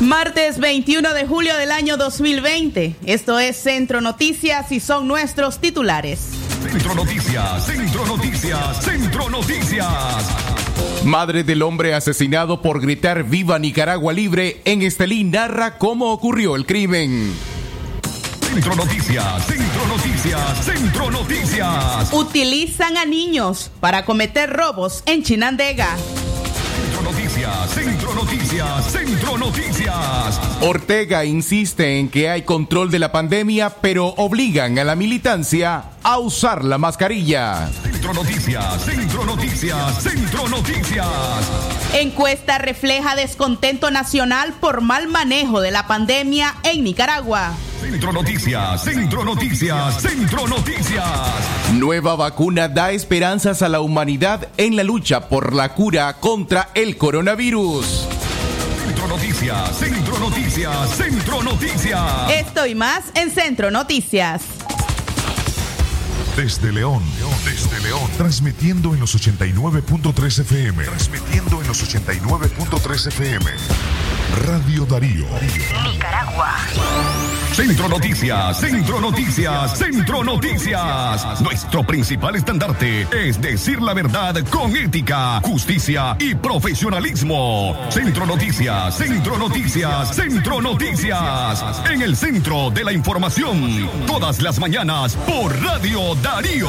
Martes 21 de julio del año 2020. Esto es Centro Noticias y son nuestros titulares. Centro Noticias, Centro Noticias, Centro Noticias. Madre del hombre asesinado por gritar Viva Nicaragua Libre en Estelín narra cómo ocurrió el crimen. Centro Noticias, Centro Noticias, Centro Noticias. Utilizan a niños para cometer robos en Chinandega. Centro Noticias, Centro Noticias, Centro Noticias. Ortega insiste en que hay control de la pandemia, pero obligan a la militancia a usar la mascarilla. Centro Noticias, Centro Noticias, Centro Noticias. Encuesta refleja descontento nacional por mal manejo de la pandemia en Nicaragua. Centro Noticias, Centro Noticias, Centro Noticias. Nueva vacuna da esperanzas a la humanidad en la lucha por la cura contra el coronavirus. Noticias, Centro Noticias, Centro Noticias. Esto y más en Centro Noticias. Desde León, desde León, transmitiendo en los 89.3 FM, transmitiendo en los 89.3 FM. Radio Darío. Nicaragua. Centro Noticias, Centro Noticias, Centro Noticias. Nuestro principal estandarte es decir la verdad con ética, justicia y profesionalismo. Centro Noticias, Centro Noticias, Centro Noticias. En el centro de la información, todas las mañanas por Radio Darío. Seis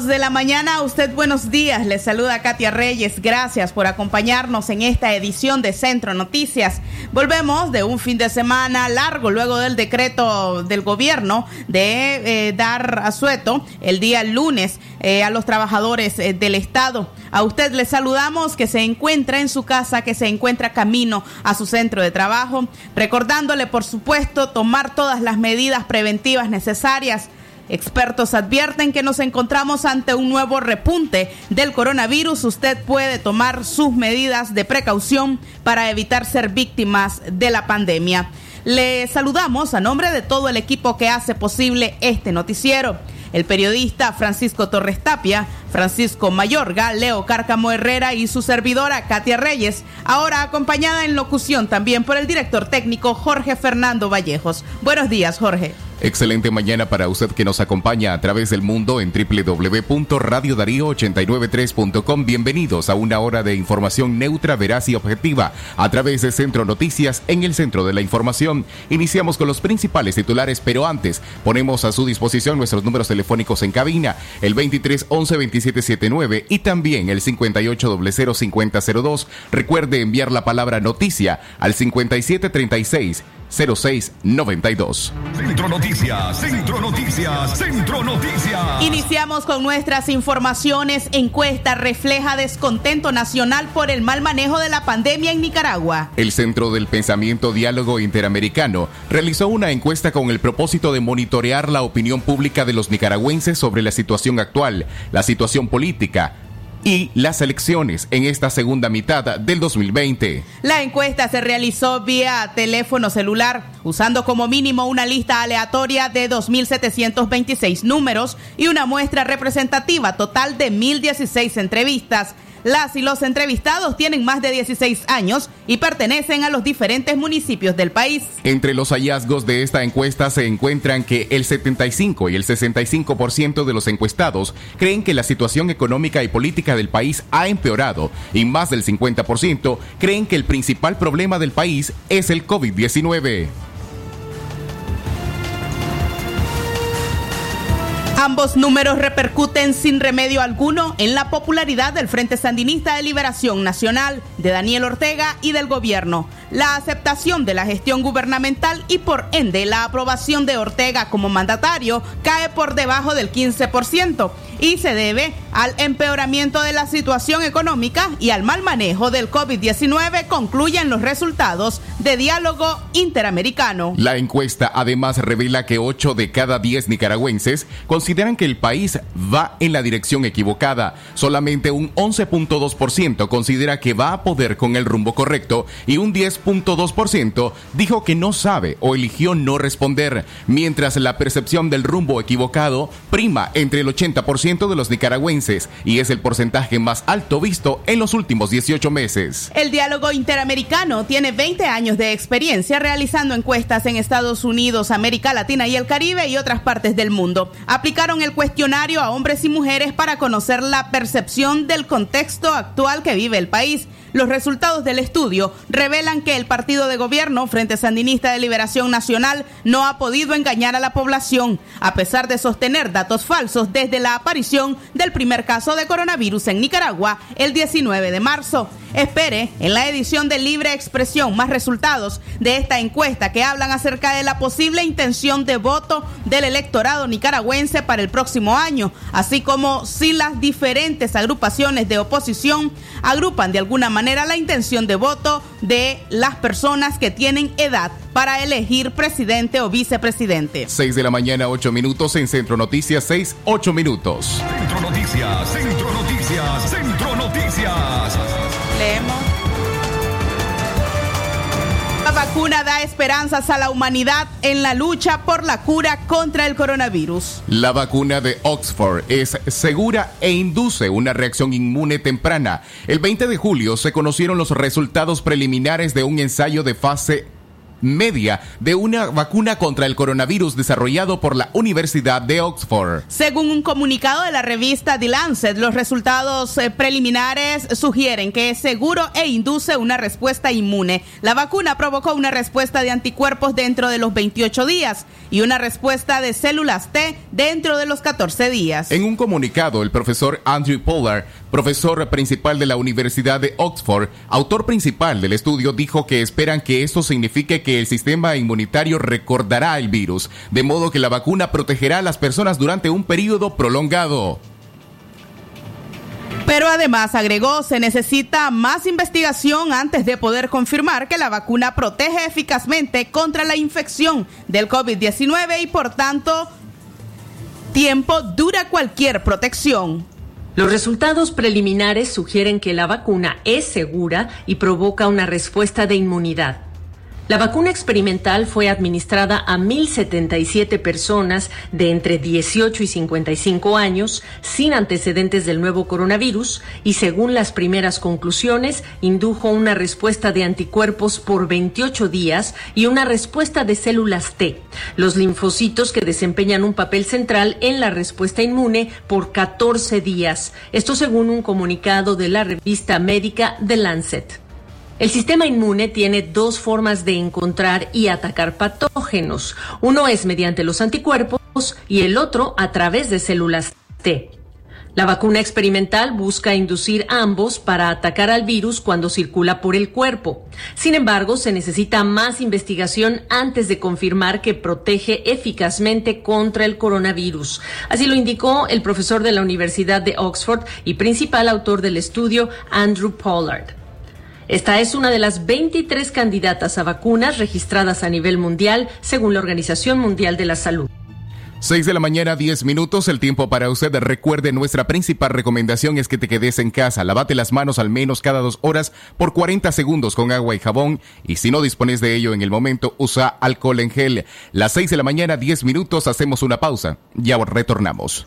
de la mañana. Usted buenos días. Le saluda Katia Reyes. Gracias por acompañarnos en esta edición de Centro Noticias. Volvemos de un fin de semana largo luego del decreto del gobierno de eh, dar asueto el día lunes eh, a los trabajadores eh, del Estado. A usted le saludamos que se encuentra en su casa, que se encuentra camino a su centro de trabajo, recordándole, por supuesto, tomar todas las medidas preventivas necesarias. Expertos advierten que nos encontramos ante un nuevo repunte del coronavirus. Usted puede tomar sus medidas de precaución para evitar ser víctimas de la pandemia. Le saludamos a nombre de todo el equipo que hace posible este noticiero. El periodista Francisco Torres Tapia, Francisco Mayorga, Leo Cárcamo Herrera y su servidora Katia Reyes, ahora acompañada en locución también por el director técnico Jorge Fernando Vallejos. Buenos días, Jorge. Excelente mañana para usted que nos acompaña a través del mundo en www.radiodarío893.com. Bienvenidos a una hora de información neutra, veraz y objetiva a través de Centro Noticias en el centro de la información. Iniciamos con los principales titulares, pero antes ponemos a su disposición nuestros números telefónicos en cabina, el 23 11 27 79 y también el 58 00 50 02. Recuerde enviar la palabra noticia al 57 36 0692. Centro Noticias, Centro Noticias, Centro Noticias. Iniciamos con nuestras informaciones. Encuesta refleja descontento nacional por el mal manejo de la pandemia en Nicaragua. El Centro del Pensamiento Diálogo Interamericano realizó una encuesta con el propósito de monitorear la opinión pública de los nicaragüenses sobre la situación actual, la situación política, y las elecciones en esta segunda mitad del 2020. La encuesta se realizó vía teléfono celular, usando como mínimo una lista aleatoria de 2.726 números y una muestra representativa total de 1.016 entrevistas. Las y los entrevistados tienen más de 16 años y pertenecen a los diferentes municipios del país. Entre los hallazgos de esta encuesta se encuentran que el 75 y el 65% de los encuestados creen que la situación económica y política del país ha empeorado y más del 50% creen que el principal problema del país es el COVID-19. Ambos números repercuten sin remedio alguno en la popularidad del Frente Sandinista de Liberación Nacional, de Daniel Ortega y del gobierno. La aceptación de la gestión gubernamental y por ende la aprobación de Ortega como mandatario cae por debajo del 15% y se debe al empeoramiento de la situación económica y al mal manejo del COVID-19, concluyen los resultados de diálogo interamericano. La encuesta además revela que 8 de cada 10 nicaragüenses consideran que el país va en la dirección equivocada. Solamente un 11.2% considera que va a poder con el rumbo correcto y un 10.2% dijo que no sabe o eligió no responder, mientras la percepción del rumbo equivocado prima entre el 80% de los nicaragüenses y es el porcentaje más alto visto en los últimos 18 meses. El diálogo interamericano tiene 20 años de experiencia realizando encuestas en Estados Unidos, América Latina y el Caribe y otras partes del mundo. Aplicaron el cuestionario a hombres y mujeres para conocer la percepción del contexto actual que vive el país. Los resultados del estudio revelan que el partido de gobierno, Frente Sandinista de Liberación Nacional, no ha podido engañar a la población, a pesar de sostener datos falsos desde la aparición del primer caso de coronavirus en Nicaragua el 19 de marzo. Espere en la edición de Libre Expresión más resultados de esta encuesta que hablan acerca de la posible intención de voto del electorado nicaragüense para el próximo año, así como si las diferentes agrupaciones de oposición agrupan de alguna manera la intención de voto de las personas que tienen edad para elegir presidente o vicepresidente. 6 de la mañana, 8 minutos en Centro Noticias, 6, 8 minutos. Centro Noticias, Centro Noticias, Centro Noticias. Leemos. Vacuna da esperanzas a la humanidad en la lucha por la cura contra el coronavirus. La vacuna de Oxford es segura e induce una reacción inmune temprana. El 20 de julio se conocieron los resultados preliminares de un ensayo de fase media de una vacuna contra el coronavirus desarrollado por la Universidad de Oxford. Según un comunicado de la revista The Lancet, los resultados eh, preliminares sugieren que es seguro e induce una respuesta inmune. La vacuna provocó una respuesta de anticuerpos dentro de los 28 días y una respuesta de células T dentro de los 14 días. En un comunicado, el profesor Andrew Pollard, profesor principal de la Universidad de Oxford, autor principal del estudio, dijo que esperan que esto signifique que el sistema inmunitario recordará el virus, de modo que la vacuna protegerá a las personas durante un periodo prolongado. Pero además agregó, se necesita más investigación antes de poder confirmar que la vacuna protege eficazmente contra la infección del COVID-19 y por tanto tiempo dura cualquier protección. Los resultados preliminares sugieren que la vacuna es segura y provoca una respuesta de inmunidad. La vacuna experimental fue administrada a 1.077 personas de entre 18 y 55 años sin antecedentes del nuevo coronavirus y según las primeras conclusiones indujo una respuesta de anticuerpos por 28 días y una respuesta de células T, los linfocitos que desempeñan un papel central en la respuesta inmune por 14 días. Esto según un comunicado de la revista médica The Lancet. El sistema inmune tiene dos formas de encontrar y atacar patógenos. Uno es mediante los anticuerpos y el otro a través de células T. La vacuna experimental busca inducir ambos para atacar al virus cuando circula por el cuerpo. Sin embargo, se necesita más investigación antes de confirmar que protege eficazmente contra el coronavirus. Así lo indicó el profesor de la Universidad de Oxford y principal autor del estudio, Andrew Pollard. Esta es una de las 23 candidatas a vacunas registradas a nivel mundial, según la Organización Mundial de la Salud. 6 de la mañana, 10 minutos, el tiempo para usted. Recuerde, nuestra principal recomendación es que te quedes en casa. Lavate las manos al menos cada dos horas por 40 segundos con agua y jabón. Y si no dispones de ello en el momento, usa alcohol en gel. Las 6 de la mañana, 10 minutos, hacemos una pausa. Ya retornamos.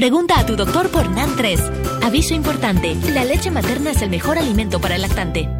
Pregunta a tu doctor por NAN3. Aviso importante, la leche materna es el mejor alimento para el lactante.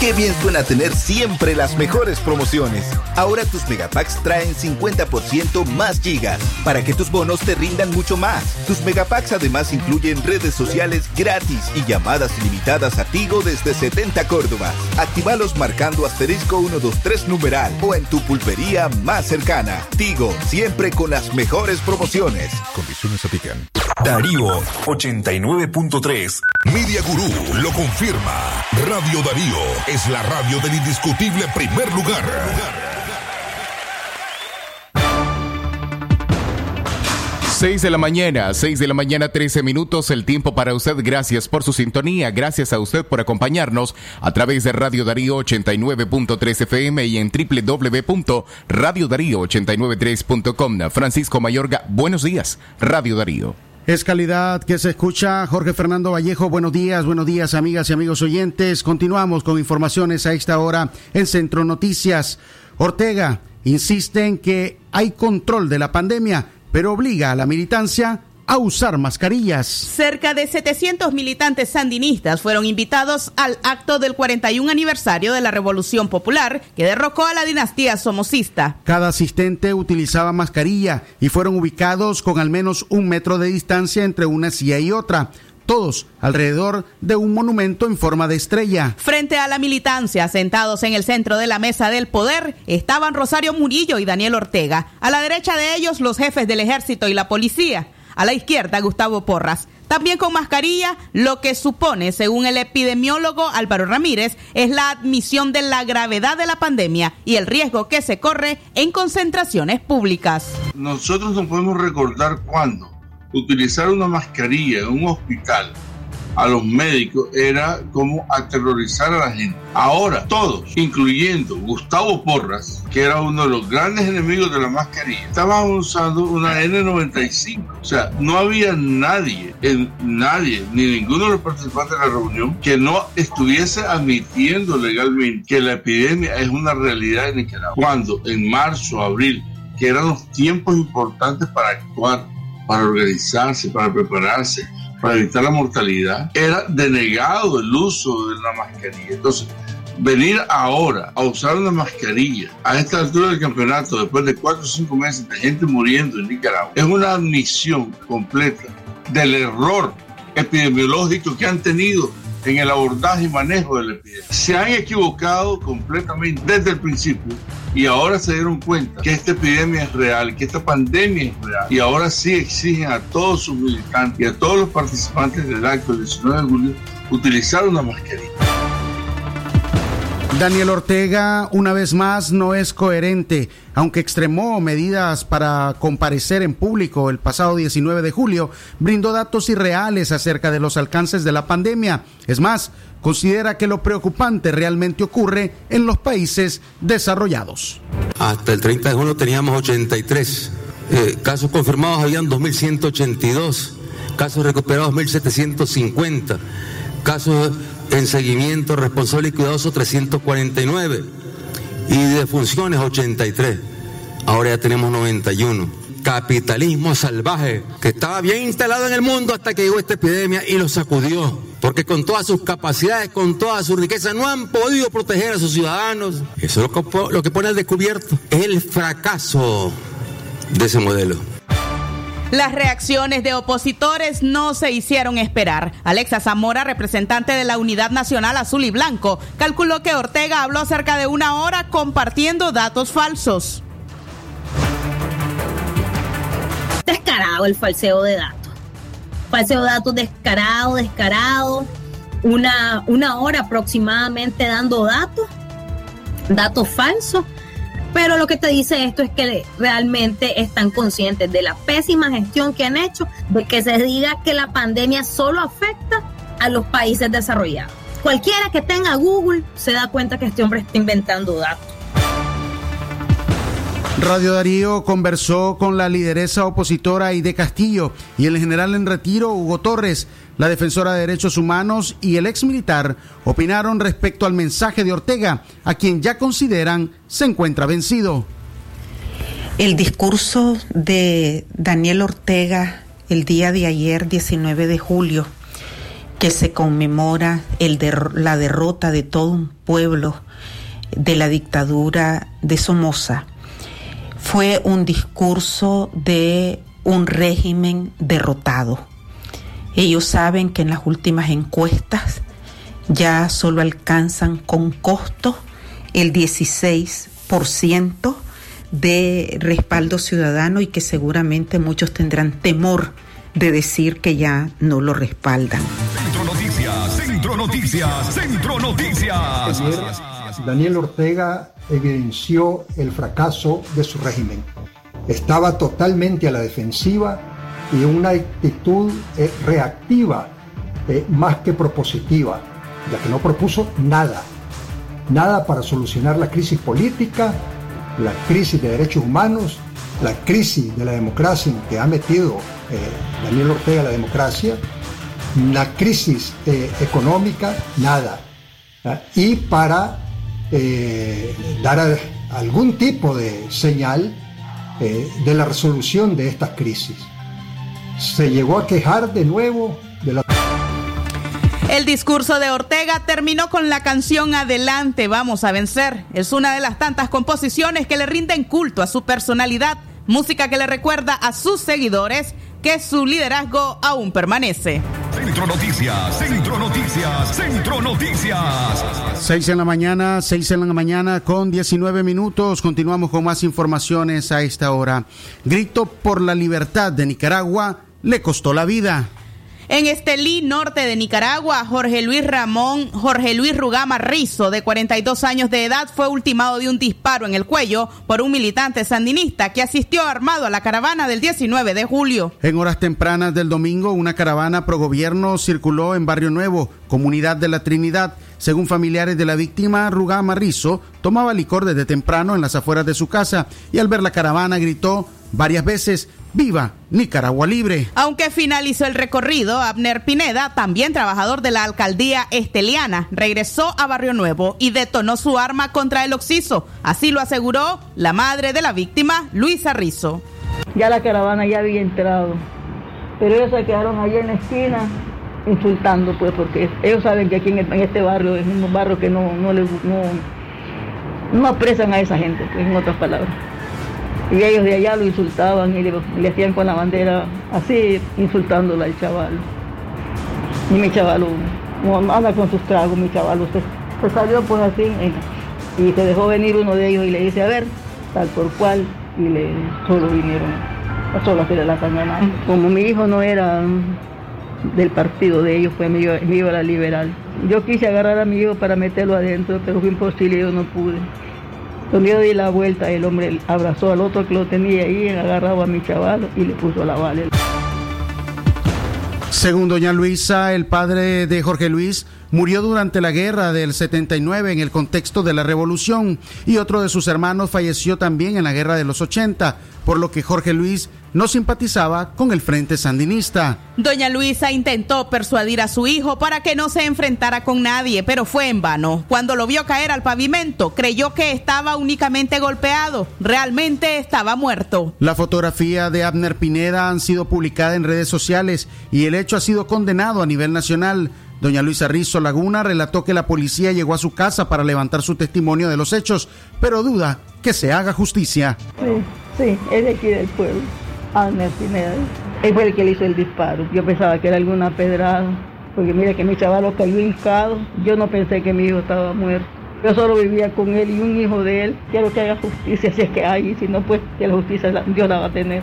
Qué bien suena tener siempre las mejores promociones. Ahora tus megapacks traen 50% más gigas para que tus bonos te rindan mucho más. Tus megapacks además incluyen redes sociales gratis y llamadas ilimitadas a Tigo desde 70 Córdoba. Actívalos marcando asterisco 123 numeral o en tu pulpería más cercana. Tigo, siempre con las mejores promociones. Condiciones aplican. Darío 89.3. Media Gurú lo confirma. Radio Darío es la radio del indiscutible primer lugar. Seis de la mañana, 6 de la mañana, 13 minutos, el tiempo para usted. Gracias por su sintonía, gracias a usted por acompañarnos a través de Radio Darío 89.3 FM y en www.radiodarío893.com. Francisco Mayorga, buenos días, Radio Darío. Es calidad que se escucha. Jorge Fernando Vallejo, buenos días, buenos días amigas y amigos oyentes. Continuamos con informaciones a esta hora en Centro Noticias. Ortega insiste en que hay control de la pandemia, pero obliga a la militancia a usar mascarillas. Cerca de 700 militantes sandinistas fueron invitados al acto del 41 aniversario de la Revolución Popular que derrocó a la dinastía somocista. Cada asistente utilizaba mascarilla y fueron ubicados con al menos un metro de distancia entre una silla y otra. todos alrededor de un monumento en forma de estrella. Frente a la militancia, sentados en el centro de la mesa del poder, estaban Rosario Murillo y Daniel Ortega. A la derecha de ellos, los jefes del ejército y la policía. A la izquierda, Gustavo Porras. También con mascarilla, lo que supone, según el epidemiólogo Álvaro Ramírez, es la admisión de la gravedad de la pandemia y el riesgo que se corre en concentraciones públicas. Nosotros no podemos recordar cuándo utilizar una mascarilla en un hospital a los médicos era como aterrorizar a la gente. Ahora todos, incluyendo Gustavo Porras, que era uno de los grandes enemigos de la mascarilla, estaban usando una N95. O sea, no había nadie, nadie, ni ninguno de los participantes de la reunión que no estuviese admitiendo legalmente que la epidemia es una realidad en Nicaragua. Cuando en marzo, abril, que eran los tiempos importantes para actuar, para organizarse, para prepararse, para evitar la mortalidad, era denegado el uso de la mascarilla. Entonces, venir ahora a usar una mascarilla a esta altura del campeonato, después de cuatro o cinco meses de gente muriendo en Nicaragua, es una admisión completa del error epidemiológico que han tenido en el abordaje y manejo de la epidemia. Se han equivocado completamente desde el principio y ahora se dieron cuenta que esta epidemia es real, que esta pandemia es real y ahora sí exigen a todos sus militantes y a todos los participantes del acto del 19 de julio utilizar una mascarilla. Daniel Ortega, una vez más, no es coherente. Aunque extremó medidas para comparecer en público el pasado 19 de julio, brindó datos irreales acerca de los alcances de la pandemia. Es más, considera que lo preocupante realmente ocurre en los países desarrollados. Hasta el 30 de junio teníamos 83. Eh, casos confirmados habían 2.182. Casos recuperados 1.750. Casos en seguimiento responsable y cuidadoso 349 y de funciones 83. Ahora ya tenemos 91. Capitalismo salvaje que estaba bien instalado en el mundo hasta que llegó esta epidemia y lo sacudió. Porque con todas sus capacidades, con toda su riqueza, no han podido proteger a sus ciudadanos. Eso es lo que, lo que pone al descubierto. Es el fracaso de ese modelo. Las reacciones de opositores no se hicieron esperar. Alexa Zamora, representante de la Unidad Nacional Azul y Blanco, calculó que Ortega habló cerca de una hora compartiendo datos falsos. Descarado el falseo de datos. Falseo de datos descarado, descarado. Una, una hora aproximadamente dando datos, datos falsos pero lo que te dice esto es que realmente están conscientes de la pésima gestión que han hecho, de que se diga que la pandemia solo afecta a los países desarrollados. Cualquiera que tenga Google se da cuenta que este hombre está inventando datos. Radio Darío conversó con la lideresa opositora Aide Castillo y el general en retiro Hugo Torres. La defensora de derechos humanos y el ex militar opinaron respecto al mensaje de Ortega, a quien ya consideran se encuentra vencido. El discurso de Daniel Ortega el día de ayer, 19 de julio, que se conmemora la derrota de todo un pueblo de la dictadura de Somoza, fue un discurso de un régimen derrotado ellos saben que en las últimas encuestas ya solo alcanzan con costo el 16% de respaldo ciudadano y que seguramente muchos tendrán temor de decir que ya no lo respaldan. Centro Noticias, Centro Noticias, Centro Noticias. Daniel Ortega evidenció el fracaso de su régimen. Estaba totalmente a la defensiva y una actitud eh, reactiva eh, más que propositiva, ya que no propuso nada, nada para solucionar la crisis política, la crisis de derechos humanos, la crisis de la democracia en que ha metido eh, Daniel Ortega la democracia, la crisis económica, nada. Y para dar algún tipo de señal de la resolución de estas crisis se llegó a quejar de nuevo de la... El discurso de Ortega terminó con la canción Adelante, vamos a vencer. Es una de las tantas composiciones que le rinden culto a su personalidad, música que le recuerda a sus seguidores que su liderazgo aún permanece. Centro Noticias, Centro Noticias, Centro Noticias. 6 en la mañana, 6 en la mañana con 19 minutos. Continuamos con más informaciones a esta hora. Grito por la libertad de Nicaragua le costó la vida. En Estelí, norte de Nicaragua, Jorge Luis Ramón, Jorge Luis Rugama Rizo, de 42 años de edad, fue ultimado de un disparo en el cuello por un militante sandinista que asistió armado a la caravana del 19 de julio. En horas tempranas del domingo, una caravana pro gobierno circuló en Barrio Nuevo, comunidad de la Trinidad. Según familiares de la víctima, Rugama Rizo tomaba licor desde temprano en las afueras de su casa y al ver la caravana gritó varias veces ¡Viva Nicaragua Libre! Aunque finalizó el recorrido, Abner Pineda, también trabajador de la alcaldía esteliana, regresó a Barrio Nuevo y detonó su arma contra el occiso. Así lo aseguró la madre de la víctima, Luisa Rizo. Ya la caravana ya había entrado, pero ellos se quedaron ahí en la esquina insultando, pues, porque ellos saben que aquí en, este barrio es un barrio que no, no, les, no, no apresan a esa gente, pues, en otras palabras. Y ellos de allá lo insultaban y le, hacían con la bandera así, insultándola al chaval. Y mi chaval, anda con sus tragos, mi chaval, usted se salió pues así, y se dejó venir uno de ellos y le dice, a ver, tal por cual, y le solo vinieron, solo hacerle la cañada. Como mi hijo no era del partido de ellos, pues mi mi hijo era liberal. Yo quise agarrar a mi hijo para meterlo adentro, pero fue imposible, yo no pude. Cuando yo di la vuelta, el hombre abrazó al otro que lo tenía ahí, agarraba a mi chaval y le puso la bala. Según doña Luisa, el padre de Jorge Luis murió durante la guerra del 79 en el contexto de la revolución y otro de sus hermanos falleció también en la guerra de los 80, por lo que Jorge Luis no simpatizaba con el Frente Sandinista. Doña Luisa intentó persuadir a su hijo para que no se enfrentara con nadie, pero fue en vano. Cuando lo vio caer al pavimento, creyó que estaba únicamente golpeado. Realmente estaba muerto. La fotografía de Abner Pineda han sido publicada en redes sociales y el hecho ha sido condenado a nivel nacional. Doña Luisa Rizzo Laguna relató que la policía llegó a su casa para levantar su testimonio de los hechos, pero duda que se haga justicia. Sí, sí, es de aquí del pueblo. Abner Pineda. Él fue el que le hizo el disparo. Yo pensaba que era alguna pedrada, porque mira que mi chaval cayó hincado. Yo no pensé que mi hijo estaba muerto. Yo solo vivía con él y un hijo de él. Quiero que haga justicia si es que hay, si no, pues que la justicia Dios la va a tener.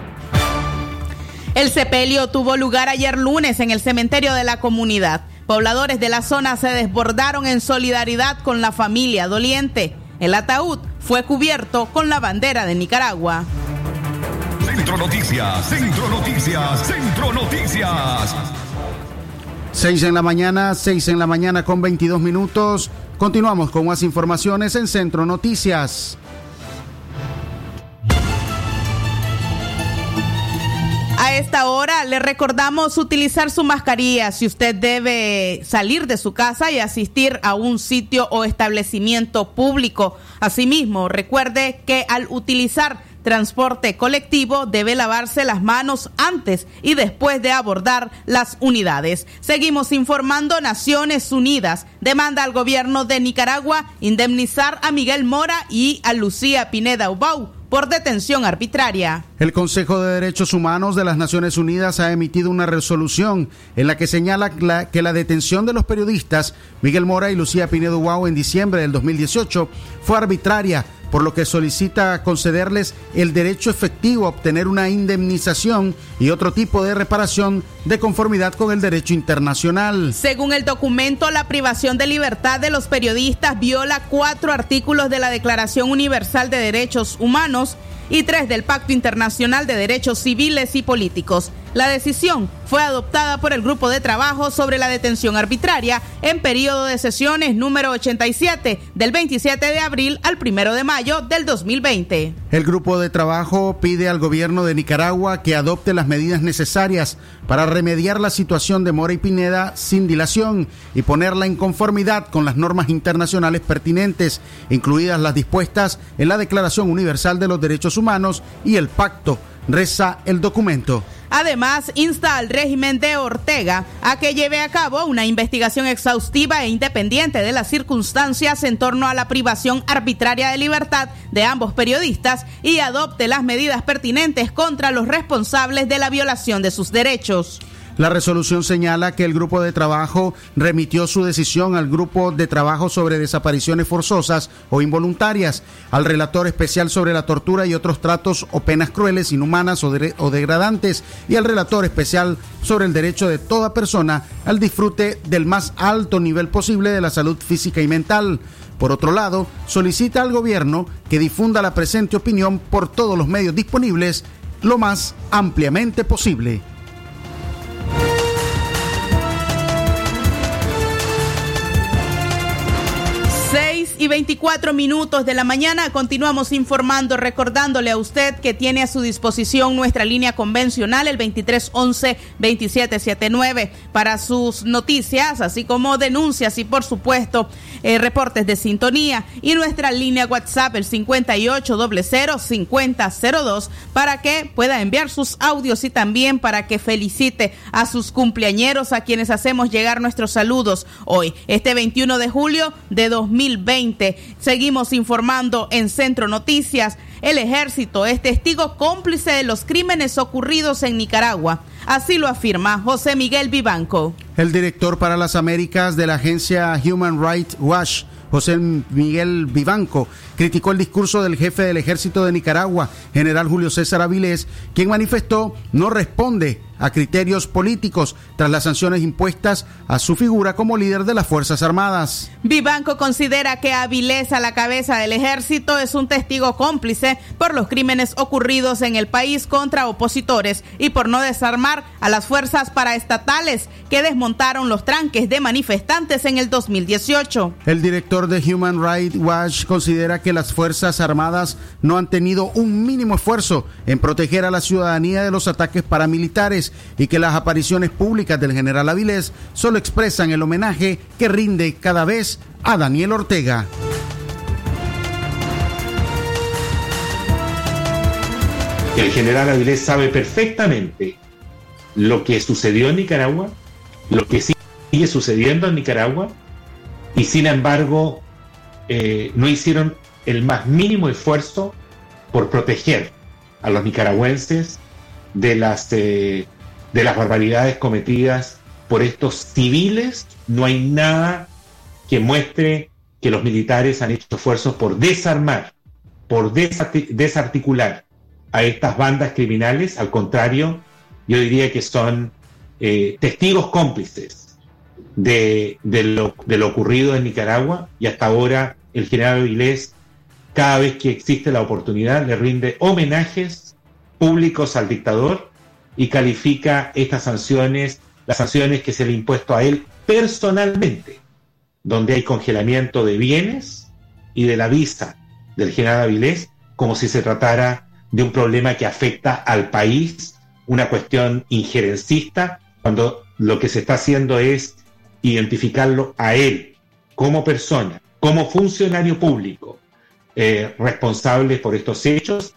El sepelio tuvo lugar ayer lunes en el cementerio de la comunidad. Pobladores de la zona se desbordaron en solidaridad con la familia doliente. El ataúd fue cubierto con la bandera de Nicaragua. Centro Noticias, Centro Noticias, Centro Noticias. 6 en la mañana, 6 en la mañana con 22 minutos. Continuamos con más informaciones en Centro Noticias. A esta hora le recordamos utilizar su mascarilla si usted debe salir de su casa y asistir a un sitio o establecimiento público. Asimismo, recuerde que al utilizar transporte colectivo debe lavarse las manos antes y después de abordar las unidades. Seguimos informando, Naciones Unidas demanda al gobierno de Nicaragua indemnizar a Miguel Mora y a Lucía Pineda Ubau por detención arbitraria. El Consejo de Derechos Humanos de las Naciones Unidas ha emitido una resolución en la que señala la- que la detención de los periodistas Miguel Mora y Lucía Pinedo Guau en diciembre del 2018 fue arbitraria, por lo que solicita concederles el derecho efectivo a obtener una indemnización y otro tipo de reparación de conformidad con el derecho internacional. Según el documento, la privación de libertad de los periodistas viola cuatro artículos de la Declaración Universal de Derechos Humanos y tres del Pacto Internacional de Derechos Civiles y Políticos. La decisión fue adoptada por el Grupo de Trabajo sobre la Detención Arbitraria en periodo de sesiones número 87 del 27 de abril al 1 de mayo del 2020. El grupo de trabajo pide al gobierno de Nicaragua que adopte las medidas necesarias para remediar la situación de Mora y Pineda sin dilación y ponerla en conformidad con las normas internacionales pertinentes, incluidas las dispuestas en la Declaración Universal de los Derechos Humanos y el Pacto. Reza el documento. Además, insta al régimen de Ortega a que lleve a cabo una investigación exhaustiva e independiente de las circunstancias en torno a la privación arbitraria de libertad de ambos periodistas y adopte las medidas pertinentes contra los responsables de la violación de sus derechos. La resolución señala que el grupo de trabajo remitió su decisión al grupo de trabajo sobre desapariciones forzosas o involuntarias, al relator especial sobre la tortura y otros tratos o penas crueles, inhumanas o, de o degradantes y al relator especial sobre el derecho de toda persona al disfrute del más alto nivel posible de la salud física y mental. Por otro lado, solicita al gobierno que difunda la presente opinión por todos los medios disponibles lo más ampliamente posible. Y 24 minutos de la mañana continuamos informando, recordándole a usted que tiene a su disposición nuestra línea convencional, el 2311-2779, para sus noticias, así como denuncias y por supuesto eh, reportes de sintonía. Y nuestra línea WhatsApp, el 5800-5002, para que pueda enviar sus audios y también para que felicite a sus cumpleañeros, a quienes hacemos llegar nuestros saludos hoy, este 21 de julio de 2020. Seguimos informando en Centro Noticias. El ejército es testigo cómplice de los crímenes ocurridos en Nicaragua. Así lo afirma José Miguel Vivanco. El director para las Américas de la agencia Human Rights Watch, José Miguel Vivanco, criticó el discurso del jefe del ejército de Nicaragua, general Julio César Avilés, quien manifestó no responde a criterios políticos tras las sanciones impuestas a su figura como líder de las Fuerzas Armadas. Vivanco considera que Avilés a la cabeza del ejército es un testigo cómplice por los crímenes ocurridos en el país contra opositores y por no desarmar a las fuerzas paraestatales que desmontaron los tranques de manifestantes en el 2018. El director de Human Rights Watch considera que las Fuerzas Armadas no han tenido un mínimo esfuerzo en proteger a la ciudadanía de los ataques paramilitares y que las apariciones públicas del general Avilés solo expresan el homenaje que rinde cada vez a Daniel Ortega. El general Avilés sabe perfectamente lo que sucedió en Nicaragua, lo que sigue sucediendo en Nicaragua, y sin embargo eh, no hicieron el más mínimo esfuerzo por proteger a los nicaragüenses de las, eh, de las barbaridades cometidas por estos civiles. No hay nada que muestre que los militares han hecho esfuerzos por desarmar, por desarti- desarticular a estas bandas criminales. Al contrario, yo diría que son eh, testigos cómplices de, de lo, de lo ocurrido en Nicaragua y hasta ahora el general Avilés, cada vez que existe la oportunidad, le rinde homenajes públicos al dictador y califica estas sanciones, las sanciones que se le ha impuesto a él personalmente, donde hay congelamiento de bienes y de la visa del general Avilés, como si se tratara de un problema que afecta al país, una cuestión injerencista, cuando lo que se está haciendo es identificarlo a él como persona, como funcionario público eh, responsable por estos hechos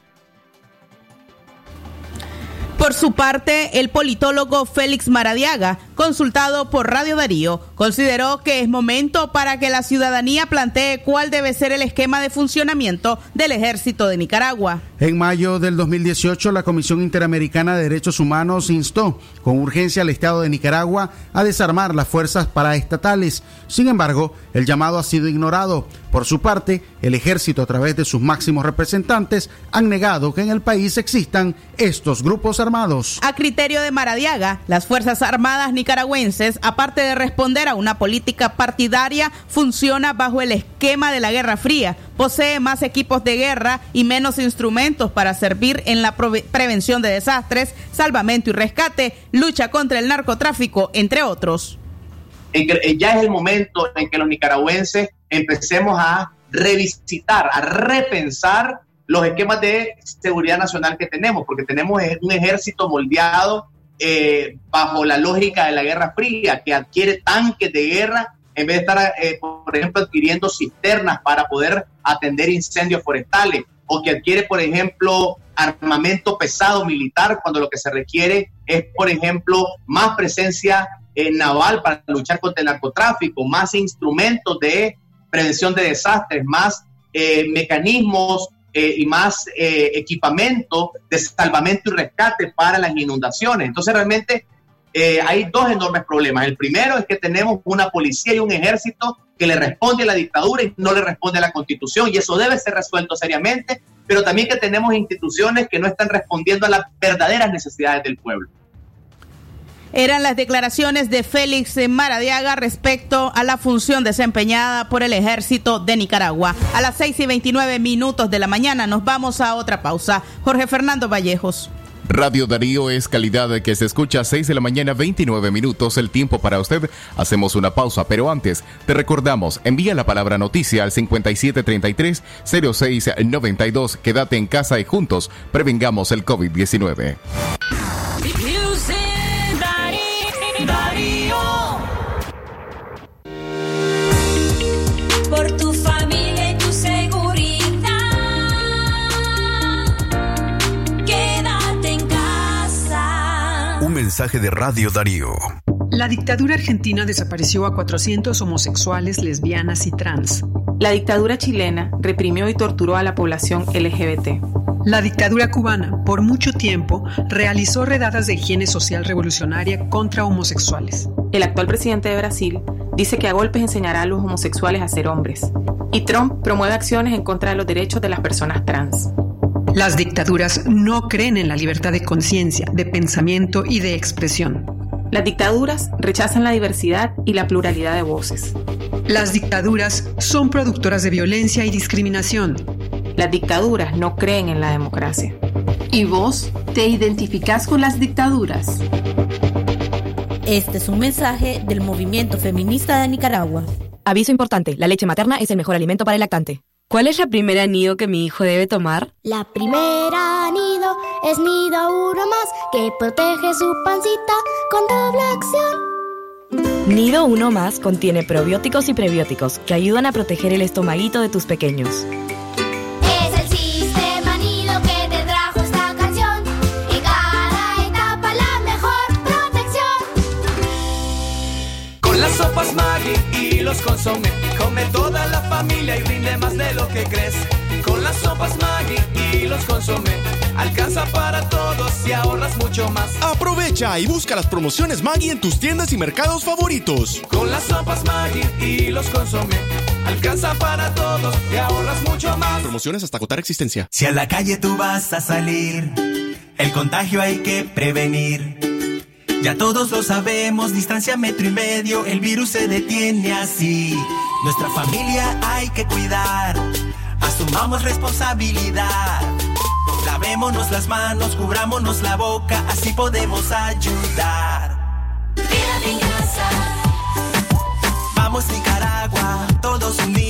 Por su parte, el politólogo Félix Maradiaga, consultado por Radio Darío, consideró que es momento para que la ciudadanía plantee cuál debe ser el esquema de funcionamiento del ejército de Nicaragua. En mayo del 2018, la Comisión Interamericana de Derechos Humanos instó con urgencia al Estado de Nicaragua a desarmar las fuerzas paraestatales. Sin embargo, el llamado ha sido ignorado. Por su parte, el ejército, a través de sus máximos representantes, han negado que en el país existan estos grupos armados. A criterio de Maradiaga, las Fuerzas Armadas nicaragüenses, aparte de responder a una política partidaria, funciona bajo el esquema de la Guerra Fría, posee más equipos de guerra y menos instrumentos para servir en la prevención de desastres, salvamento y rescate, lucha contra el narcotráfico, entre otros. eh, ya es el momento en que los nicaragüenses empecemos a revisitar, a repensar los esquemas de seguridad nacional que tenemos, porque tenemos un ejército moldeado eh, bajo la lógica de la Guerra Fría, que adquiere tanques de guerra en vez de estar, eh, por ejemplo, adquiriendo cisternas para poder atender incendios forestales, o que adquiere, por ejemplo, armamento pesado militar cuando lo que se requiere es, por ejemplo, más presencia eh, naval para luchar contra el narcotráfico, más instrumentos de prevención de desastres, más eh, mecanismos eh, y más equipamiento de salvamento y rescate para las inundaciones. Entonces realmente hay dos enormes problemas. El primero es que tenemos una policía y un ejército que le responde a la dictadura y no le responde a la constitución y eso debe ser resuelto seriamente, pero también que tenemos instituciones que no están respondiendo a las verdaderas necesidades del pueblo. Eran las declaraciones de Félix Maradiaga respecto a la función desempeñada por el ejército de Nicaragua. A las 6 y 29 minutos de la mañana nos vamos a otra pausa. Jorge Fernando Vallejos. Radio Darío es calidad que se escucha a 6 de la mañana 29 minutos el tiempo para usted. Hacemos una pausa, pero antes te recordamos, envía la palabra noticia al 5733 0692. Quédate en casa y juntos prevengamos el COVID-19. Mensaje de Radio Darío. La dictadura argentina desapareció a 400 homosexuales, lesbianas y trans. La dictadura chilena reprimió y torturó a la población LGBT. La dictadura cubana, por mucho tiempo, realizó redadas de higiene social revolucionaria contra homosexuales. El actual presidente de Brasil dice que a golpes enseñará a los homosexuales a ser hombres. Y Trump promueve acciones en contra de los derechos de las personas trans. Las dictaduras no creen en la libertad de conciencia, de pensamiento y de expresión. Las dictaduras rechazan la diversidad y la pluralidad de voces. Las dictaduras son productoras de violencia y discriminación. Las dictaduras no creen en la democracia. ¿Y vos te identificás con las dictaduras? Este es un mensaje del movimiento feminista de Nicaragua. Aviso importante, la leche materna es el mejor alimento para el lactante. ¿Cuál es la primera nido que mi hijo debe tomar? La primera nido es nido uno más que protege su pancita con doble acción. Nido Uno Más contiene probióticos y prebióticos que ayudan a proteger el estomaguito de tus pequeños. Sopas Maggi y los consomé, come toda la familia y rinde más de lo que crees. Con las sopas Maggi y los consomé, alcanza para todos y ahorras mucho más. Aprovecha y busca las promociones Maggi en tus tiendas y mercados favoritos. Con las sopas Maggi y los consomé, alcanza para todos y ahorras mucho más. Promociones hasta agotar existencia. Si a la calle tú vas a salir, el contagio hay que prevenir. Ya todos lo sabemos, distancia metro y medio, el virus se detiene así. Nuestra familia hay que cuidar, asumamos responsabilidad. Lavémonos las manos, cubrámonos la boca, así podemos ayudar. Quédate en casa. Vamos Nicaragua, todos unidos.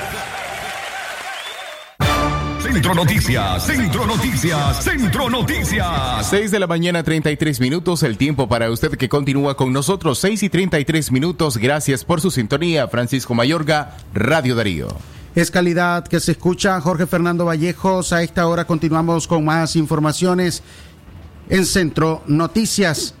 Centro Noticias, Centro Noticias, Centro Noticias. 6 de la mañana, 33 minutos. El tiempo para usted que continúa con nosotros. 6 y 33 minutos. Gracias por su sintonía. Francisco Mayorga, Radio Darío. Es calidad que se escucha. Jorge Fernando Vallejos. A esta hora continuamos con más informaciones en Centro Noticias.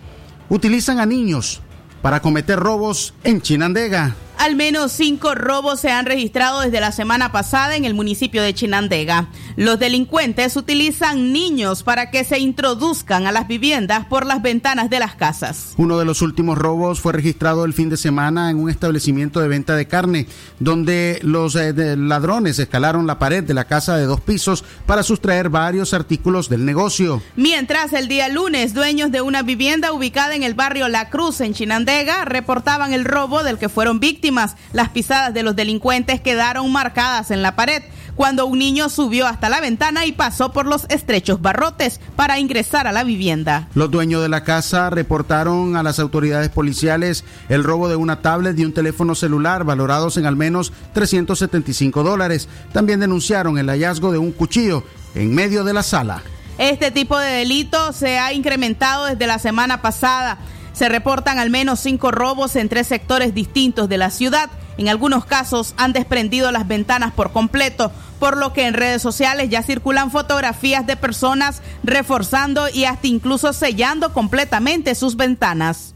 Utilizan a niños para cometer robos en Chinandega. Al menos cinco robos se han registrado desde la semana pasada en el municipio de Chinandega. Los delincuentes utilizan niños para que se introduzcan a las viviendas por las ventanas de las casas. Uno de los últimos robos fue registrado el fin de semana en un establecimiento de venta de carne, donde los eh, ladrones escalaron la pared de la casa de dos pisos para sustraer varios artículos del negocio. Mientras el día lunes, dueños de una vivienda ubicada en el barrio La Cruz, en Chinandega, reportaban el robo del que fueron víctimas Las pisadas de los delincuentes quedaron marcadas en la pared cuando un niño subió hasta la ventana y pasó por los estrechos barrotes para ingresar a la vivienda. Los dueños de la casa reportaron a las autoridades policiales el robo de una tablet y un teléfono celular valorados en al menos 375 dólares. También denunciaron el hallazgo de un cuchillo en medio de la sala. Este tipo de delito se ha incrementado desde la semana pasada. Se reportan al menos cinco robos en tres sectores distintos de la ciudad. En algunos casos han desprendido las ventanas por completo, por lo que en redes sociales ya circulan fotografías de personas reforzando y hasta incluso sellando completamente sus ventanas.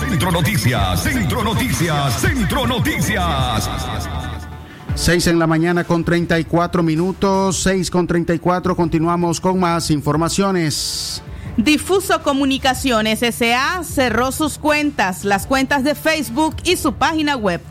Centro Noticias, Centro Noticias, Centro Noticias. 6 en la mañana con 34 minutos, 6 con 34, continuamos con más informaciones. Difuso Comunicaciones S.A. cerró sus cuentas, las cuentas de Facebook y su página web.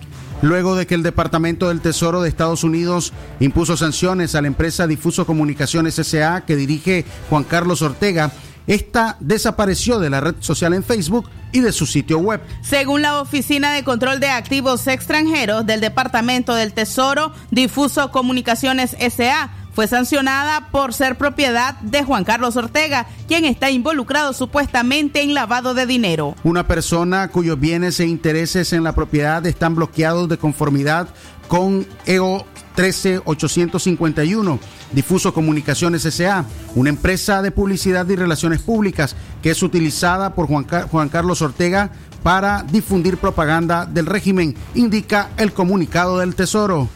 Luego de que el Departamento del Tesoro de Estados Unidos impuso sanciones a la empresa Difuso Comunicaciones S.A. que dirige Juan Carlos Ortega, esta desapareció de la red social en Facebook y de su sitio web. Según la Oficina de Control de Activos Extranjeros del Departamento del Tesoro, Difuso Comunicaciones S.A. fue sancionada por ser propiedad de Juan Carlos Ortega, quien está involucrado supuestamente en lavado de dinero. Una persona cuyos bienes e intereses en la propiedad están bloqueados de conformidad con EO 13851, Difuso Comunicaciones S.A., una empresa de publicidad y relaciones públicas que es utilizada por Juan, Juan Carlos Ortega para difundir propaganda del régimen, indica el comunicado del Tesoro.